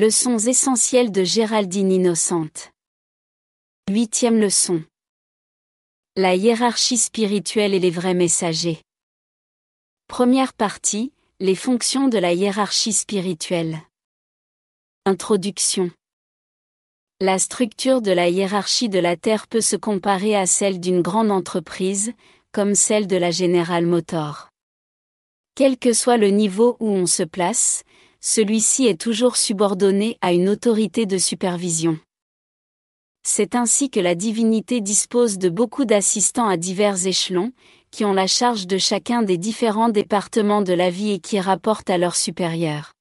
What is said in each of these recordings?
Leçons essentielles de Géraldine Innocente. Huitième leçon. La hiérarchie spirituelle et les vrais messagers. Première partie, les fonctions de la hiérarchie spirituelle. Introduction. La structure de la hiérarchie de la Terre peut se comparer à celle d'une grande entreprise, comme celle de la General Motors. Quel que soit le niveau où on se place, celui-ci est toujours subordonné à une autorité de supervision. C'est ainsi que la divinité dispose de beaucoup d'assistants à divers échelons, qui ont la charge de chacun des différents départements de la vie et qui rapportent à leurs supérieurs.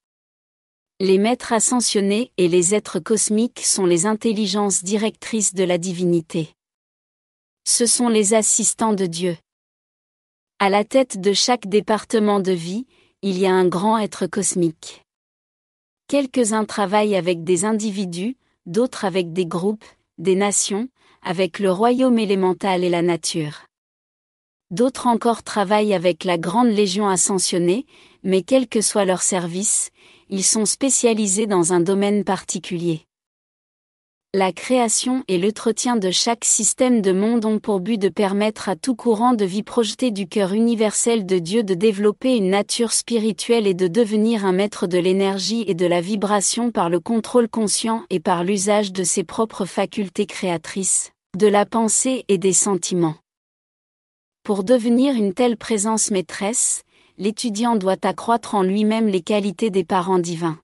Les maîtres ascensionnés et les êtres cosmiques sont les intelligences directrices de la divinité. Ce sont les assistants de Dieu. À la tête de chaque département de vie, il y a un grand être cosmique. Quelques-uns travaillent avec des individus, d'autres avec des groupes, des nations, avec le royaume élémental et la nature. D'autres encore travaillent avec la grande légion ascensionnée, mais quel que soit leur service, ils sont spécialisés dans un domaine particulier. La création et l'entretien de chaque système de monde ont pour but de permettre à tout courant de vie projeté du cœur universel de Dieu de développer une nature spirituelle et de devenir un maître de l'énergie et de la vibration par le contrôle conscient et par l'usage de ses propres facultés créatrices, de la pensée et des sentiments. Pour devenir une telle présence maîtresse, l'étudiant doit accroître en lui-même les qualités des parents divins.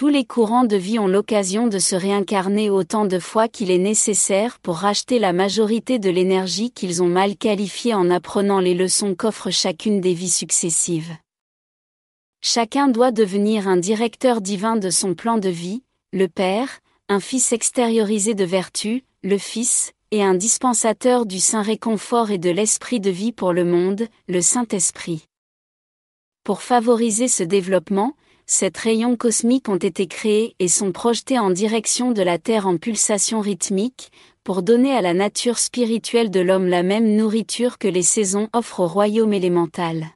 Tous les courants de vie ont l'occasion de se réincarner autant de fois qu'il est nécessaire pour racheter la majorité de l'énergie qu'ils ont mal qualifiée en apprenant les leçons qu'offre chacune des vies successives. Chacun doit devenir un directeur divin de son plan de vie, le Père, un Fils extériorisé de vertu, le Fils, et un dispensateur du saint réconfort et de l'Esprit de vie pour le monde, le Saint-Esprit. Pour favoriser ce développement, ces rayons cosmiques ont été créés et sont projetés en direction de la Terre en pulsation rythmique, pour donner à la nature spirituelle de l'homme la même nourriture que les saisons offrent au royaume élémental.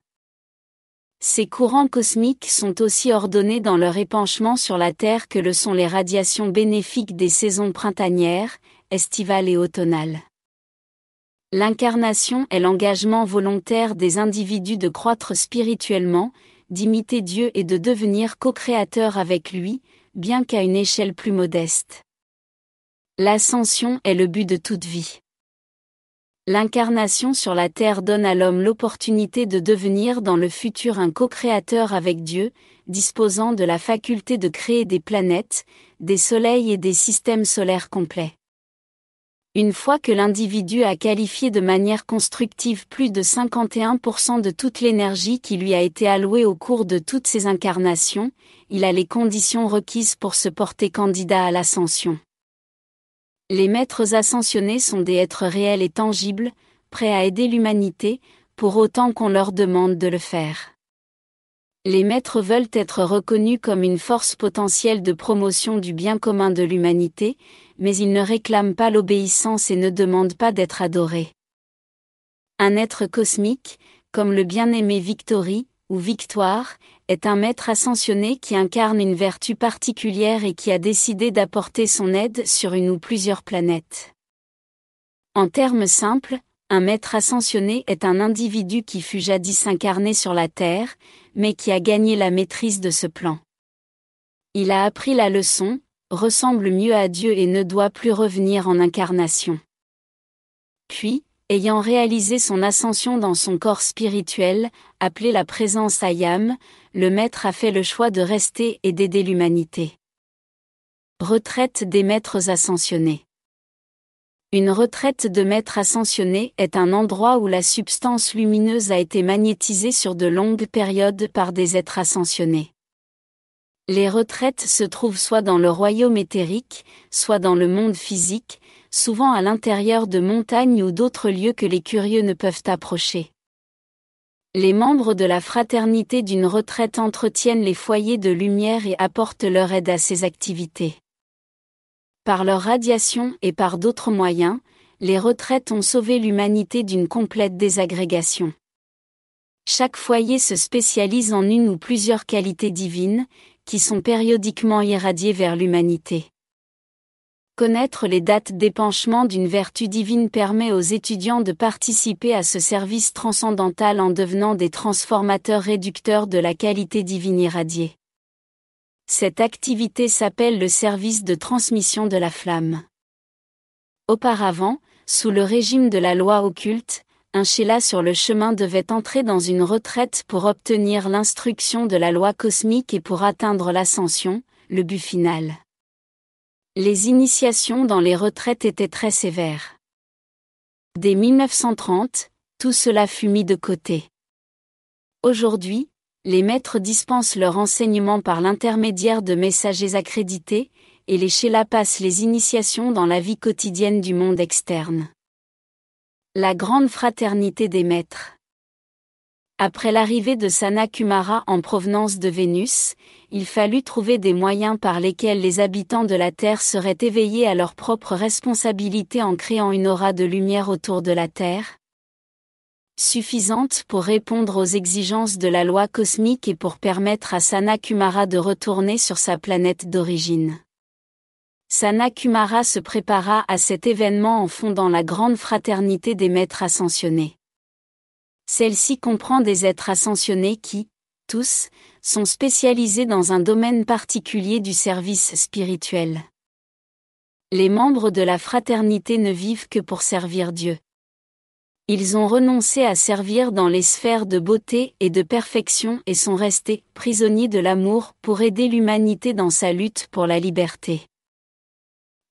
Ces courants cosmiques sont aussi ordonnés dans leur épanchement sur la Terre que le sont les radiations bénéfiques des saisons printanières, estivales et automnales. L'incarnation est l'engagement volontaire des individus de croître spirituellement, d'imiter Dieu et de devenir co-créateur avec lui, bien qu'à une échelle plus modeste. L'ascension est le but de toute vie. L'incarnation sur la terre donne à l'homme l'opportunité de devenir dans le futur un co-créateur avec Dieu, disposant de la faculté de créer des planètes, des soleils et des systèmes solaires complets. Une fois que l'individu a qualifié de manière constructive plus de 51% de toute l'énergie qui lui a été allouée au cours de toutes ses incarnations, il a les conditions requises pour se porter candidat à l'ascension. Les maîtres ascensionnés sont des êtres réels et tangibles, prêts à aider l'humanité, pour autant qu'on leur demande de le faire. Les maîtres veulent être reconnus comme une force potentielle de promotion du bien commun de l'humanité, mais ils ne réclament pas l'obéissance et ne demandent pas d'être adorés. Un être cosmique, comme le bien-aimé Victory, ou Victoire, est un maître ascensionné qui incarne une vertu particulière et qui a décidé d'apporter son aide sur une ou plusieurs planètes. En termes simples, un maître ascensionné est un individu qui fut jadis incarné sur la Terre, mais qui a gagné la maîtrise de ce plan. Il a appris la leçon, ressemble mieux à Dieu et ne doit plus revenir en incarnation. Puis, ayant réalisé son ascension dans son corps spirituel, appelé la présence Ayam, le maître a fait le choix de rester et d'aider l'humanité. Retraite des maîtres ascensionnés. Une retraite de maître ascensionné est un endroit où la substance lumineuse a été magnétisée sur de longues périodes par des êtres ascensionnés. Les retraites se trouvent soit dans le royaume éthérique, soit dans le monde physique, souvent à l'intérieur de montagnes ou d'autres lieux que les curieux ne peuvent approcher. Les membres de la fraternité d'une retraite entretiennent les foyers de lumière et apportent leur aide à ces activités. Par leur radiation et par d'autres moyens, les retraites ont sauvé l'humanité d'une complète désagrégation. Chaque foyer se spécialise en une ou plusieurs qualités divines, qui sont périodiquement irradiés vers l'humanité. Connaître les dates d'épanchement d'une vertu divine permet aux étudiants de participer à ce service transcendantal en devenant des transformateurs réducteurs de la qualité divine irradiée. Cette activité s'appelle le service de transmission de la flamme. Auparavant, sous le régime de la loi occulte, un Sheila sur le chemin devait entrer dans une retraite pour obtenir l'instruction de la loi cosmique et pour atteindre l'ascension, le but final. Les initiations dans les retraites étaient très sévères. Dès 1930, tout cela fut mis de côté. Aujourd'hui, les maîtres dispensent leur enseignement par l'intermédiaire de messagers accrédités, et les Sheila passent les initiations dans la vie quotidienne du monde externe. La grande fraternité des maîtres. Après l'arrivée de Sana Kumara en provenance de Vénus, il fallut trouver des moyens par lesquels les habitants de la Terre seraient éveillés à leurs propres responsabilités en créant une aura de lumière autour de la Terre, suffisante pour répondre aux exigences de la loi cosmique et pour permettre à Sana Kumara de retourner sur sa planète d'origine. Sana Kumara se prépara à cet événement en fondant la grande fraternité des maîtres ascensionnés. Celle-ci comprend des êtres ascensionnés qui, tous, sont spécialisés dans un domaine particulier du service spirituel. Les membres de la fraternité ne vivent que pour servir Dieu. Ils ont renoncé à servir dans les sphères de beauté et de perfection et sont restés prisonniers de l'amour pour aider l'humanité dans sa lutte pour la liberté.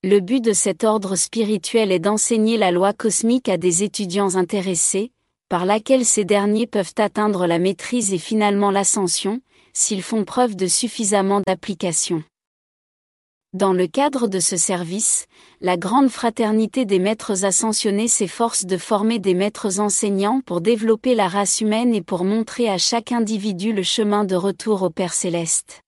Le but de cet ordre spirituel est d'enseigner la loi cosmique à des étudiants intéressés, par laquelle ces derniers peuvent atteindre la maîtrise et finalement l'ascension, s'ils font preuve de suffisamment d'application. Dans le cadre de ce service, la grande fraternité des maîtres ascensionnés s'efforce de former des maîtres enseignants pour développer la race humaine et pour montrer à chaque individu le chemin de retour au Père céleste.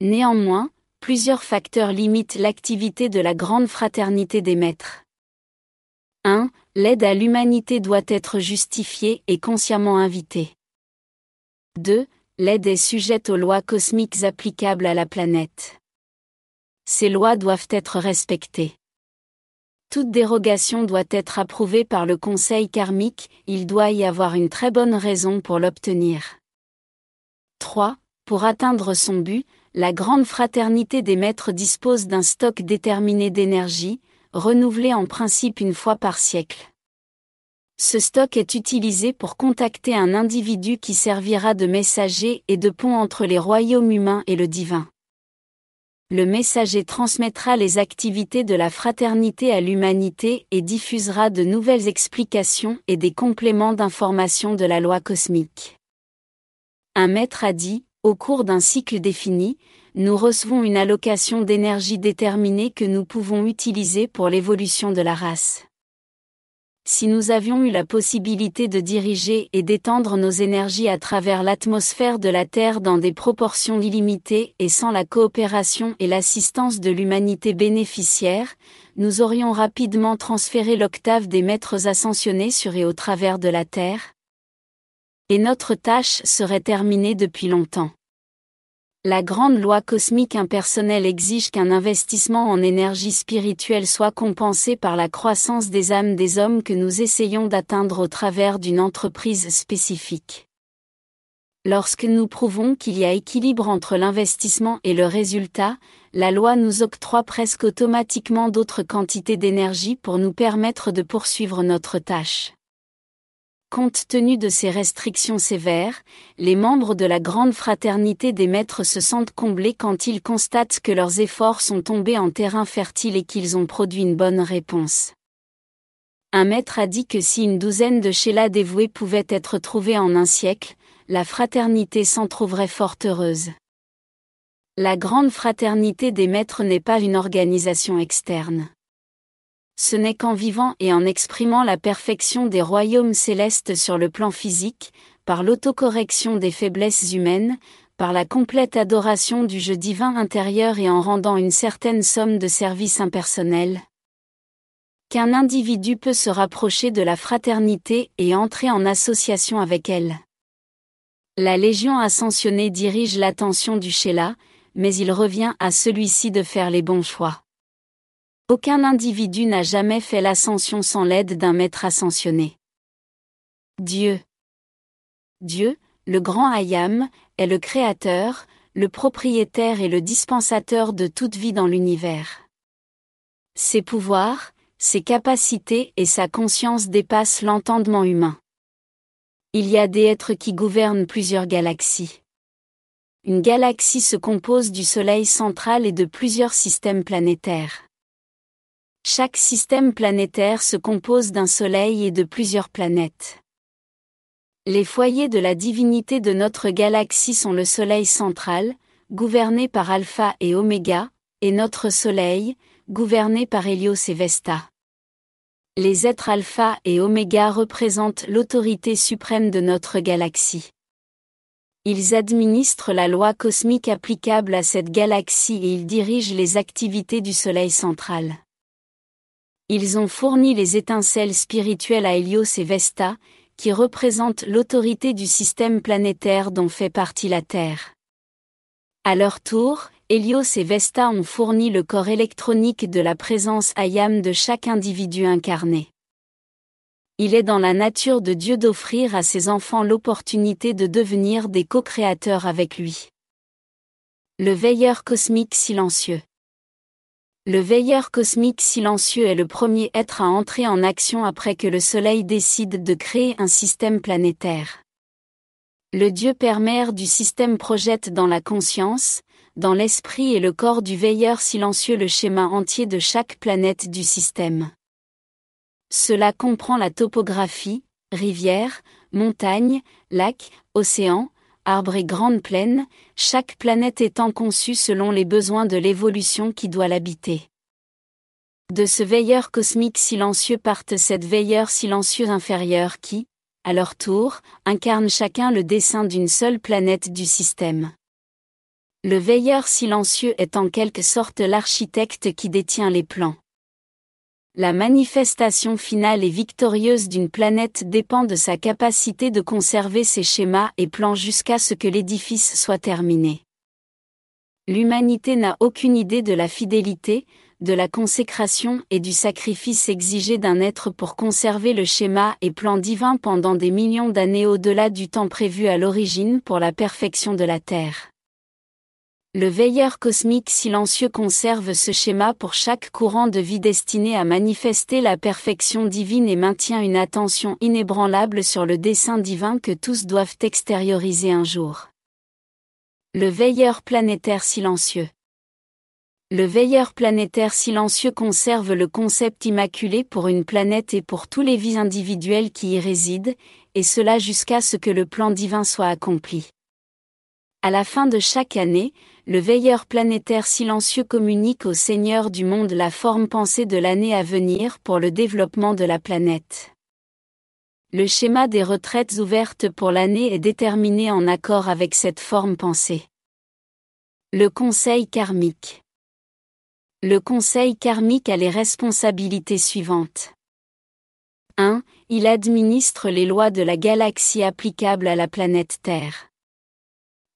Néanmoins, plusieurs facteurs limitent l'activité de la grande fraternité des maîtres. 1 l'aide à l'humanité doit être justifiée et consciemment invitée. 2. L'aide est sujette aux lois cosmiques applicables à la planète. Ces lois doivent être respectées. Toute dérogation doit être approuvée par le Conseil karmique, il doit y avoir une très bonne raison pour l'obtenir. 3. Pour atteindre son but, la grande fraternité des maîtres dispose d'un stock déterminé d'énergie, renouvelé en principe une fois par siècle. Ce stock est utilisé pour contacter un individu qui servira de messager et de pont entre les royaumes humains et le divin. Le messager transmettra les activités de la fraternité à l'humanité et diffusera de nouvelles explications et des compléments d'informations de la loi cosmique. Un maître a dit, au cours d'un cycle défini, nous recevons une allocation d'énergie déterminée que nous pouvons utiliser pour l'évolution de la race. Si nous avions eu la possibilité de diriger et d'étendre nos énergies à travers l'atmosphère de la Terre dans des proportions illimitées et sans la coopération et l'assistance de l'humanité bénéficiaire, nous aurions rapidement transféré l'octave des maîtres ascensionnés sur et au travers de la Terre. Et notre tâche serait terminée depuis longtemps. La grande loi cosmique impersonnelle exige qu'un investissement en énergie spirituelle soit compensé par la croissance des âmes des hommes que nous essayons d'atteindre au travers d'une entreprise spécifique. Lorsque nous prouvons qu'il y a équilibre entre l'investissement et le résultat, la loi nous octroie presque automatiquement d'autres quantités d'énergie pour nous permettre de poursuivre notre tâche. Compte tenu de ces restrictions sévères, les membres de la grande fraternité des maîtres se sentent comblés quand ils constatent que leurs efforts sont tombés en terrain fertile et qu'ils ont produit une bonne réponse. Un maître a dit que si une douzaine de Sheila dévoués pouvaient être trouvés en un siècle, la fraternité s'en trouverait fort heureuse. La grande fraternité des maîtres n'est pas une organisation externe ce n'est qu'en vivant et en exprimant la perfection des royaumes célestes sur le plan physique, par l'autocorrection des faiblesses humaines, par la complète adoration du jeu divin intérieur et en rendant une certaine somme de services impersonnels, qu'un individu peut se rapprocher de la fraternité et entrer en association avec elle. La Légion ascensionnée dirige l'attention du Sheila, mais il revient à celui-ci de faire les bons choix. Aucun individu n'a jamais fait l'ascension sans l'aide d'un maître ascensionné. Dieu. Dieu, le grand Ayam, est le créateur, le propriétaire et le dispensateur de toute vie dans l'univers. Ses pouvoirs, ses capacités et sa conscience dépassent l'entendement humain. Il y a des êtres qui gouvernent plusieurs galaxies. Une galaxie se compose du Soleil central et de plusieurs systèmes planétaires. Chaque système planétaire se compose d'un Soleil et de plusieurs planètes. Les foyers de la divinité de notre galaxie sont le Soleil central, gouverné par Alpha et Oméga, et notre Soleil, gouverné par Hélios et Vesta. Les êtres Alpha et Oméga représentent l'autorité suprême de notre galaxie. Ils administrent la loi cosmique applicable à cette galaxie et ils dirigent les activités du Soleil central. Ils ont fourni les étincelles spirituelles à Hélios et Vesta, qui représente l'autorité du système planétaire dont fait partie la Terre. À leur tour, Hélios et Vesta ont fourni le corps électronique de la présence ayam de chaque individu incarné. Il est dans la nature de Dieu d'offrir à ses enfants l'opportunité de devenir des co-créateurs avec lui. Le veilleur cosmique silencieux. Le veilleur cosmique silencieux est le premier être à entrer en action après que le Soleil décide de créer un système planétaire. Le Dieu Père-Mère du système projette dans la conscience, dans l'esprit et le corps du veilleur silencieux le schéma entier de chaque planète du système. Cela comprend la topographie, rivières, montagnes, lacs, océans, arbres et grandes plaines, chaque planète étant conçue selon les besoins de l'évolution qui doit l'habiter. De ce veilleur cosmique silencieux partent sept veilleurs silencieux inférieurs qui, à leur tour, incarnent chacun le dessin d'une seule planète du système. Le veilleur silencieux est en quelque sorte l'architecte qui détient les plans. La manifestation finale et victorieuse d'une planète dépend de sa capacité de conserver ses schémas et plans jusqu'à ce que l'édifice soit terminé. L'humanité n'a aucune idée de la fidélité, de la consécration et du sacrifice exigé d'un être pour conserver le schéma et plan divin pendant des millions d'années au-delà du temps prévu à l'origine pour la perfection de la Terre. Le veilleur cosmique silencieux conserve ce schéma pour chaque courant de vie destiné à manifester la perfection divine et maintient une attention inébranlable sur le dessein divin que tous doivent extérioriser un jour. Le veilleur planétaire silencieux. Le veilleur planétaire silencieux conserve le concept immaculé pour une planète et pour tous les vies individuelles qui y résident, et cela jusqu'à ce que le plan divin soit accompli. À la fin de chaque année, le veilleur planétaire silencieux communique au Seigneur du monde la forme pensée de l'année à venir pour le développement de la planète. Le schéma des retraites ouvertes pour l'année est déterminé en accord avec cette forme pensée. Le Conseil karmique. Le Conseil karmique a les responsabilités suivantes. 1. Il administre les lois de la galaxie applicables à la planète Terre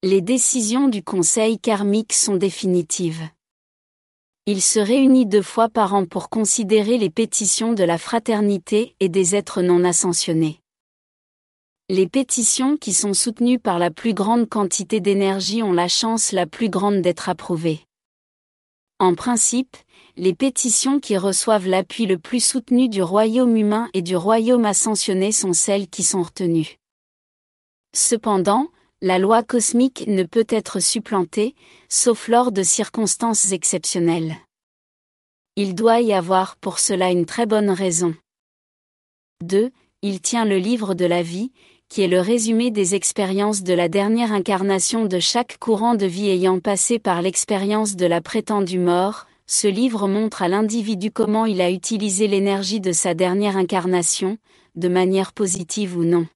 les décisions du Conseil karmique sont définitives. Il se réunit deux fois par an pour considérer les pétitions de la fraternité et des êtres non ascensionnés. Les pétitions qui sont soutenues par la plus grande quantité d'énergie ont la chance la plus grande d'être approuvées. En principe, les pétitions qui reçoivent l'appui le plus soutenu du royaume humain et du royaume ascensionné sont celles qui sont retenues. Cependant, la loi cosmique ne peut être supplantée, sauf lors de circonstances exceptionnelles. Il doit y avoir pour cela une très bonne raison. 2. Il tient le livre de la vie, qui est le résumé des expériences de la dernière incarnation de chaque courant de vie ayant passé par l'expérience de la prétendue mort, ce livre montre à l'individu comment il a utilisé l'énergie de sa dernière incarnation, de manière positive ou non.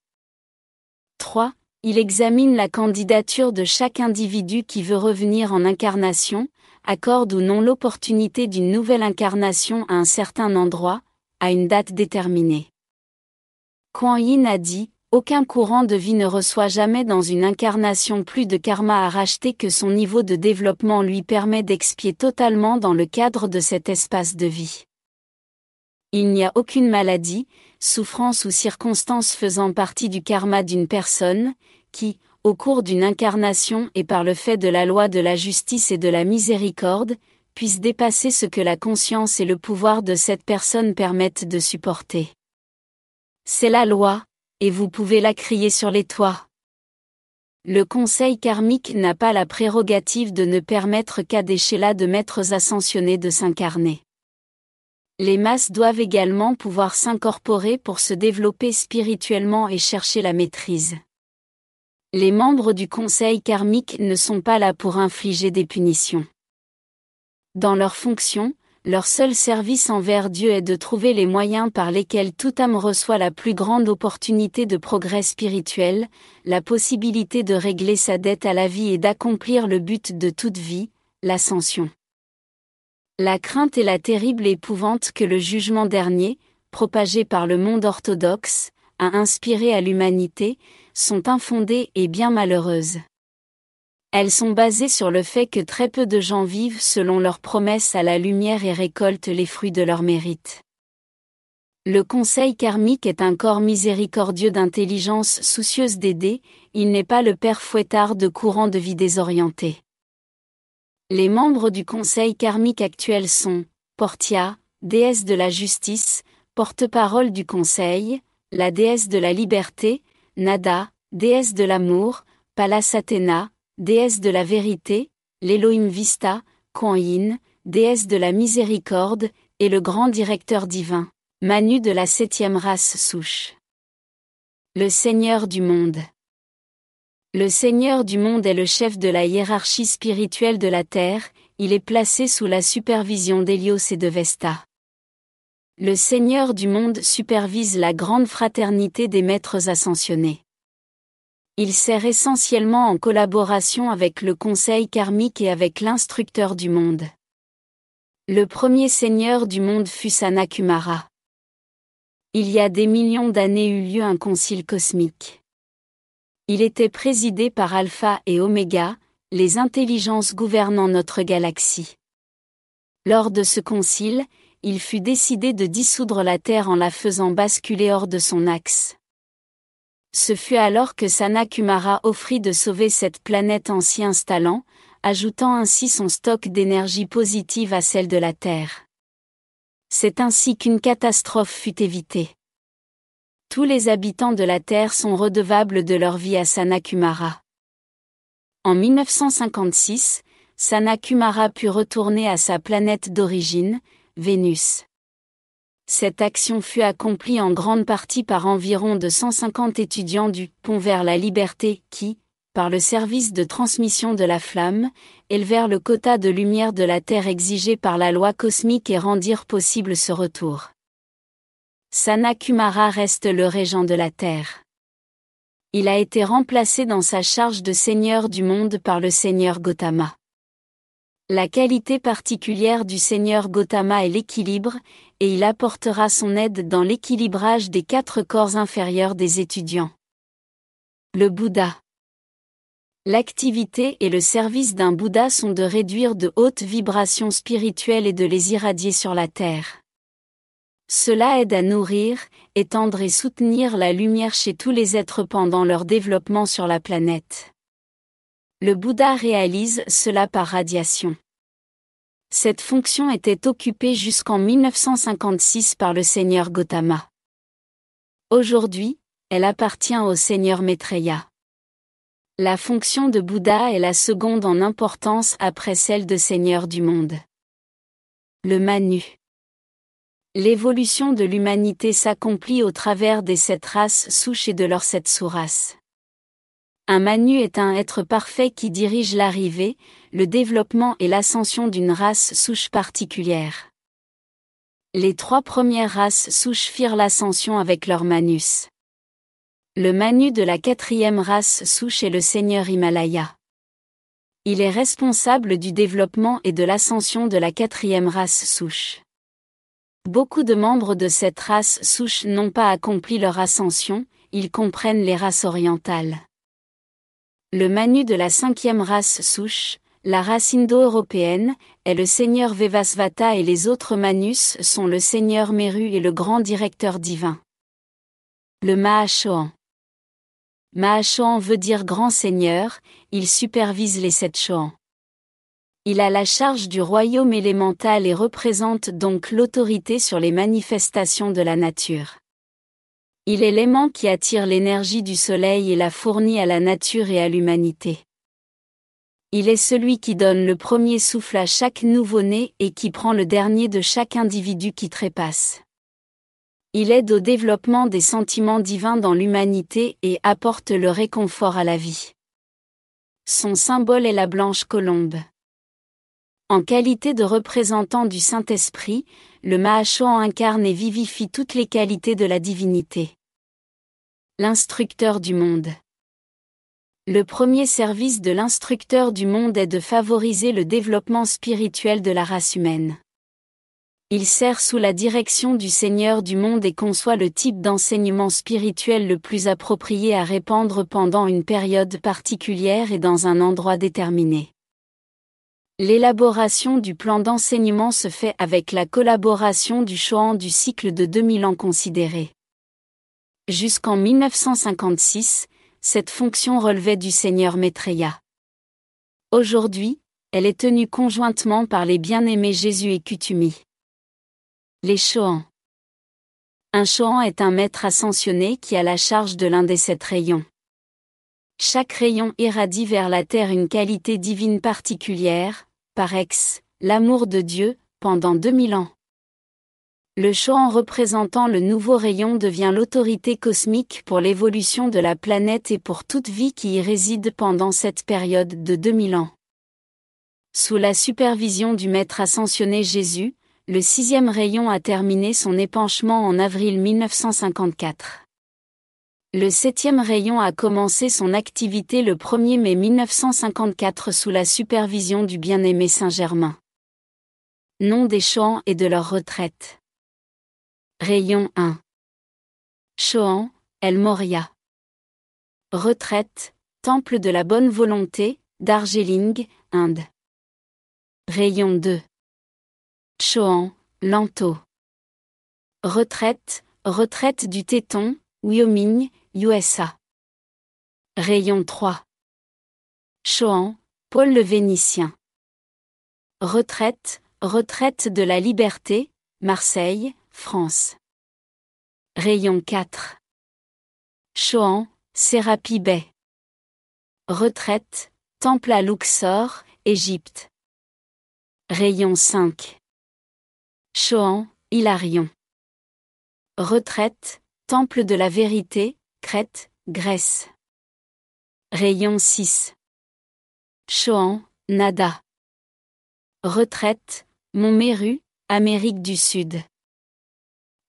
3 il examine la candidature de chaque individu qui veut revenir en incarnation, accorde ou non l'opportunité d'une nouvelle incarnation à un certain endroit, à une date déterminée. Kuan Yin a dit, Aucun courant de vie ne reçoit jamais dans une incarnation plus de karma à racheter que son niveau de développement lui permet d'expier totalement dans le cadre de cet espace de vie. Il n'y a aucune maladie, souffrance ou circonstance faisant partie du karma d'une personne, qui, au cours d'une incarnation et par le fait de la loi de la justice et de la miséricorde, puisse dépasser ce que la conscience et le pouvoir de cette personne permettent de supporter. C'est la loi, et vous pouvez la crier sur les toits. Le conseil karmique n'a pas la prérogative de ne permettre qu'à des chélas de maîtres ascensionnés de s'incarner. Les masses doivent également pouvoir s'incorporer pour se développer spirituellement et chercher la maîtrise. Les membres du conseil karmique ne sont pas là pour infliger des punitions. Dans leur fonction, leur seul service envers Dieu est de trouver les moyens par lesquels toute âme reçoit la plus grande opportunité de progrès spirituel, la possibilité de régler sa dette à la vie et d'accomplir le but de toute vie, l'ascension. La crainte et la terrible épouvante que le jugement dernier, propagé par le monde orthodoxe, a inspiré à l'humanité, sont infondées et bien malheureuses. Elles sont basées sur le fait que très peu de gens vivent selon leurs promesses à la lumière et récoltent les fruits de leur mérite. Le conseil karmique est un corps miséricordieux d'intelligence soucieuse d'aider, il n'est pas le père fouettard de courant de vie désorienté. Les membres du conseil karmique actuel sont Portia, déesse de la justice, porte-parole du conseil, la déesse de la liberté, Nada, déesse de l'amour, Pallas Athéna, déesse de la vérité, l'Elohim Vista, Kuan Yin, déesse de la miséricorde, et le grand directeur divin, Manu de la septième race souche. Le Seigneur du monde. Le Seigneur du monde est le chef de la hiérarchie spirituelle de la Terre, il est placé sous la supervision d'Hélios et de Vesta. Le Seigneur du monde supervise la grande fraternité des maîtres ascensionnés. Il sert essentiellement en collaboration avec le Conseil karmique et avec l'instructeur du monde. Le premier seigneur du monde fut Sanakumara. Il y a des millions d'années eut lieu un concile cosmique. Il était présidé par Alpha et Oméga, les intelligences gouvernant notre galaxie. Lors de ce concile, il fut décidé de dissoudre la Terre en la faisant basculer hors de son axe. Ce fut alors que Sanakumara offrit de sauver cette planète en s'y installant, ajoutant ainsi son stock d'énergie positive à celle de la Terre. C'est ainsi qu'une catastrophe fut évitée. Tous les habitants de la Terre sont redevables de leur vie à Sanakumara. En 1956, Sanakumara put retourner à sa planète d'origine, Vénus. Cette action fut accomplie en grande partie par environ de 150 étudiants du Pont vers la Liberté qui, par le service de transmission de la flamme, élevèrent le quota de lumière de la Terre exigé par la loi cosmique et rendirent possible ce retour. Sanakumara reste le régent de la Terre. Il a été remplacé dans sa charge de seigneur du monde par le seigneur Gautama. La qualité particulière du Seigneur Gautama est l'équilibre, et il apportera son aide dans l'équilibrage des quatre corps inférieurs des étudiants. Le Bouddha. L'activité et le service d'un Bouddha sont de réduire de hautes vibrations spirituelles et de les irradier sur la Terre. Cela aide à nourrir, étendre et soutenir la lumière chez tous les êtres pendant leur développement sur la planète. Le Bouddha réalise cela par radiation. Cette fonction était occupée jusqu'en 1956 par le seigneur Gautama. Aujourd'hui, elle appartient au seigneur Maitreya. La fonction de Bouddha est la seconde en importance après celle de seigneur du monde. Le Manu. L'évolution de l'humanité s'accomplit au travers des sept races souches et de leurs sept sous-races. Un Manu est un être parfait qui dirige l'arrivée, le développement et l'ascension d'une race souche particulière. Les trois premières races souches firent l'ascension avec leur Manus. Le Manu de la quatrième race souche est le Seigneur Himalaya. Il est responsable du développement et de l'ascension de la quatrième race souche. Beaucoup de membres de cette race souche n'ont pas accompli leur ascension, ils comprennent les races orientales. Le Manu de la cinquième race souche, la race indo-européenne, est le seigneur Vevasvata et les autres Manus sont le seigneur Meru et le grand directeur divin. Le Mahashoan. Mahashoan veut dire grand seigneur, il supervise les sept Shoans. Il a la charge du royaume élémental et représente donc l'autorité sur les manifestations de la nature. Il est l'aimant qui attire l'énergie du soleil et la fournit à la nature et à l'humanité. Il est celui qui donne le premier souffle à chaque nouveau-né et qui prend le dernier de chaque individu qui trépasse. Il aide au développement des sentiments divins dans l'humanité et apporte le réconfort à la vie. Son symbole est la blanche colombe. En qualité de représentant du Saint-Esprit, le Mahashoan incarne et vivifie toutes les qualités de la divinité. L'instructeur du monde. Le premier service de l'instructeur du monde est de favoriser le développement spirituel de la race humaine. Il sert sous la direction du Seigneur du monde et conçoit le type d'enseignement spirituel le plus approprié à répandre pendant une période particulière et dans un endroit déterminé. L'élaboration du plan d'enseignement se fait avec la collaboration du Chohan du cycle de 2000 ans considéré. Jusqu'en 1956, cette fonction relevait du seigneur Maitreya. Aujourd'hui, elle est tenue conjointement par les bien-aimés Jésus et Kutumi. Les Chohans. Un Chohan est un maître ascensionné qui a la charge de l'un des sept rayons. Chaque rayon irradie vers la terre une qualité divine particulière, par ex, l'amour de Dieu, pendant 2000 ans. Le en représentant le nouveau rayon devient l'autorité cosmique pour l'évolution de la planète et pour toute vie qui y réside pendant cette période de 2000 ans. Sous la supervision du Maître ascensionné Jésus, le sixième rayon a terminé son épanchement en avril 1954. Le septième rayon a commencé son activité le 1er mai 1954 sous la supervision du bien-aimé Saint-Germain. Nom des Choans et de leur retraite. Rayon 1. Choan, El Moria. Retraite, Temple de la Bonne Volonté, Darjeeling, Inde. Rayon 2. Choan, Lanto. Retraite, Retraite du Téton, Wyoming, USA. Rayon 3. Choan, Paul le Vénitien. Retraite, Retraite de la Liberté, Marseille, France. Rayon 4. Choan, Serapi Bay. Retraite, Temple à Luxor, Égypte. Rayon 5. Choan, Hilarion. Retraite, Temple de la Vérité, Grèce. Rayon 6. Choan, Nada. Retraite, Montméru, Amérique du Sud.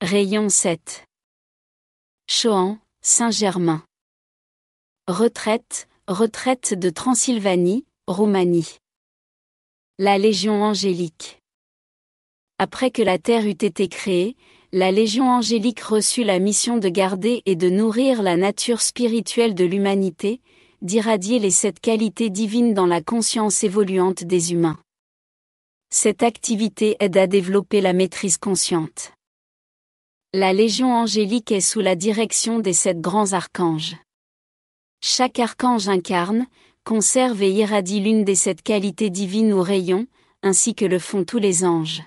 Rayon 7. Choan, Saint-Germain. Retraite, retraite de Transylvanie, Roumanie. La Légion angélique. Après que la terre eut été créée, la Légion angélique reçut la mission de garder et de nourrir la nature spirituelle de l'humanité, d'irradier les sept qualités divines dans la conscience évoluante des humains. Cette activité aide à développer la maîtrise consciente. La Légion angélique est sous la direction des sept grands archanges. Chaque archange incarne, conserve et irradie l'une des sept qualités divines ou rayons, ainsi que le font tous les anges.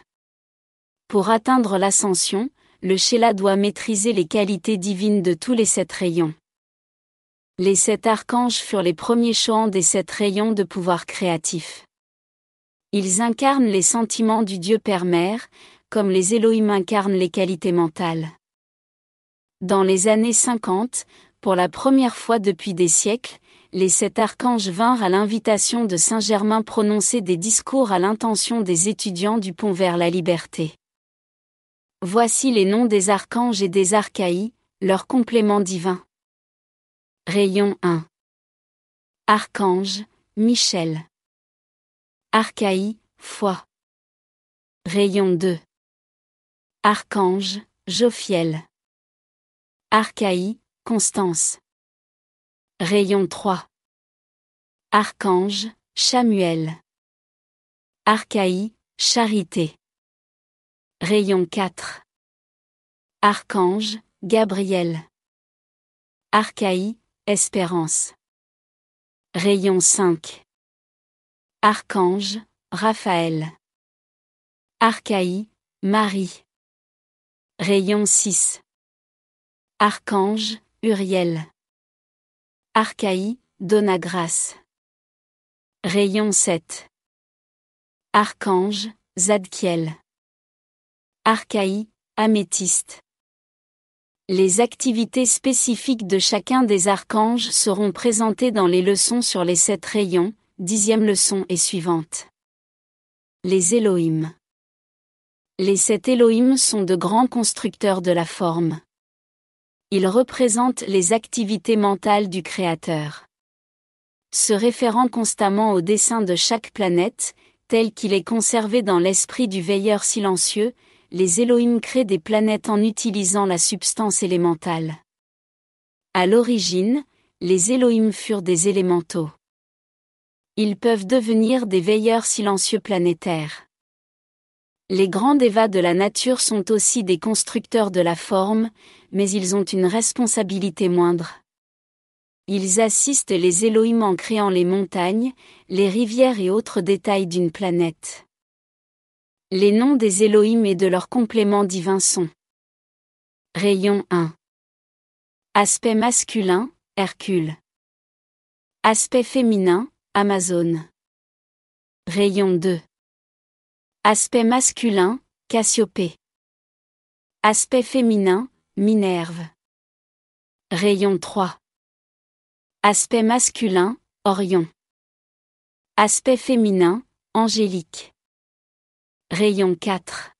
Pour atteindre l'ascension, le Sheila doit maîtriser les qualités divines de tous les sept rayons. Les sept archanges furent les premiers chants des sept rayons de pouvoir créatif. Ils incarnent les sentiments du Dieu Père-Mère, comme les Elohim incarnent les qualités mentales. Dans les années 50, pour la première fois depuis des siècles, les sept archanges vinrent à l'invitation de Saint Germain prononcer des discours à l'intention des étudiants du pont vers la liberté. Voici les noms des archanges et des archaïs, leurs compléments divins. Rayon 1. Archange, Michel. Archaï, foi. Rayon 2. Archange, Jophiel. Archaï, Constance. Rayon 3. Archange, Chamuel. Archaï, Charité. Rayon 4. Archange, Gabriel. Archaï, Espérance. Rayon 5. Archange, Raphaël. Archaï, Marie. Rayon 6. Archange, Uriel. Archaï, Donna grâce. Rayon 7. Archange, Zadkiel. Archaï, Améthyste. Les activités spécifiques de chacun des archanges seront présentées dans les leçons sur les sept rayons, dixième leçon et suivante. Les Elohim. Les sept Elohim sont de grands constructeurs de la forme. Ils représentent les activités mentales du Créateur. Se référant constamment au dessin de chaque planète, tel qu'il est conservé dans l'esprit du veilleur silencieux, les Elohim créent des planètes en utilisant la substance élémentale. À l'origine, les Elohim furent des élémentaux. Ils peuvent devenir des veilleurs silencieux planétaires. Les grands dévas de la nature sont aussi des constructeurs de la forme, mais ils ont une responsabilité moindre. Ils assistent les Elohim en créant les montagnes, les rivières et autres détails d'une planète. Les noms des Elohim et de leurs compléments divins sont Rayon 1 Aspect masculin, Hercule. Aspect féminin, Amazone. Rayon 2 Aspect masculin, Cassiopée. Aspect féminin, Minerve. Rayon 3 Aspect masculin, Orion. Aspect féminin, Angélique Rayon 4.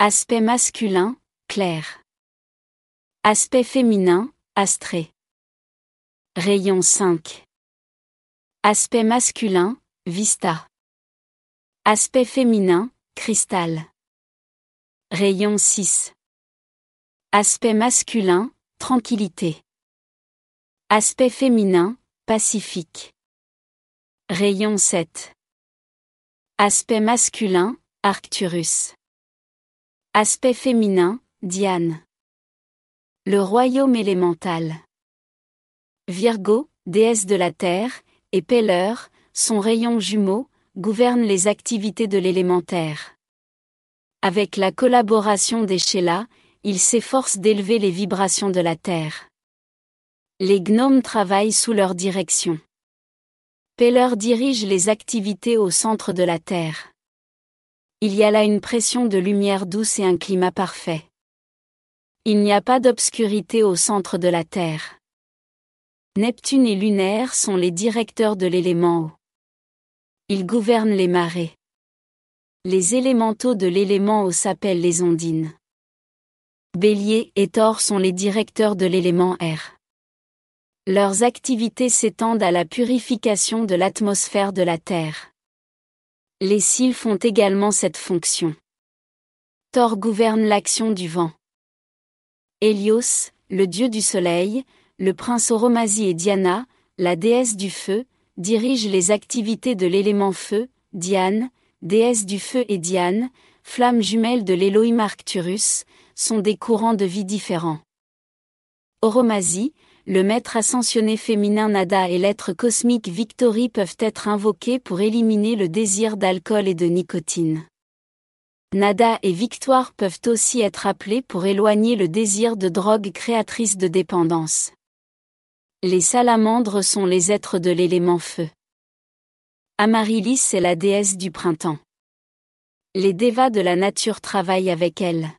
Aspect masculin, clair. Aspect féminin, astré. Rayon 5. Aspect masculin, vista. Aspect féminin, cristal. Rayon 6. Aspect masculin, tranquillité. Aspect féminin, pacifique. Rayon 7. Aspect masculin, Arcturus. Aspect féminin, Diane. Le royaume élémental. Virgo, déesse de la terre, et Peller, son rayon jumeau, gouvernent les activités de l'élémentaire. Avec la collaboration des Sheila, ils s'efforcent d'élever les vibrations de la terre. Les gnomes travaillent sous leur direction. Peller dirige les activités au centre de la Terre. Il y a là une pression de lumière douce et un climat parfait. Il n'y a pas d'obscurité au centre de la Terre. Neptune et Lunaire sont les directeurs de l'élément eau. Ils gouvernent les marées. Les élémentaux de l'élément eau s'appellent les ondines. Bélier et Thor sont les directeurs de l'élément air. Leurs activités s'étendent à la purification de l'atmosphère de la Terre. Les cils font également cette fonction. Thor gouverne l'action du vent. Hélios, le dieu du soleil, le prince Oromazi et Diana, la déesse du feu, dirigent les activités de l'élément feu, Diane, déesse du feu et Diane, flamme jumelle de l'Elohim Arcturus, sont des courants de vie différents. Oromazi, le maître ascensionné féminin Nada et l'être cosmique Victory peuvent être invoqués pour éliminer le désir d'alcool et de nicotine. Nada et Victoire peuvent aussi être appelés pour éloigner le désir de drogue créatrice de dépendance. Les salamandres sont les êtres de l'élément feu. Amaryllis est la déesse du printemps. Les dévas de la nature travaillent avec elle.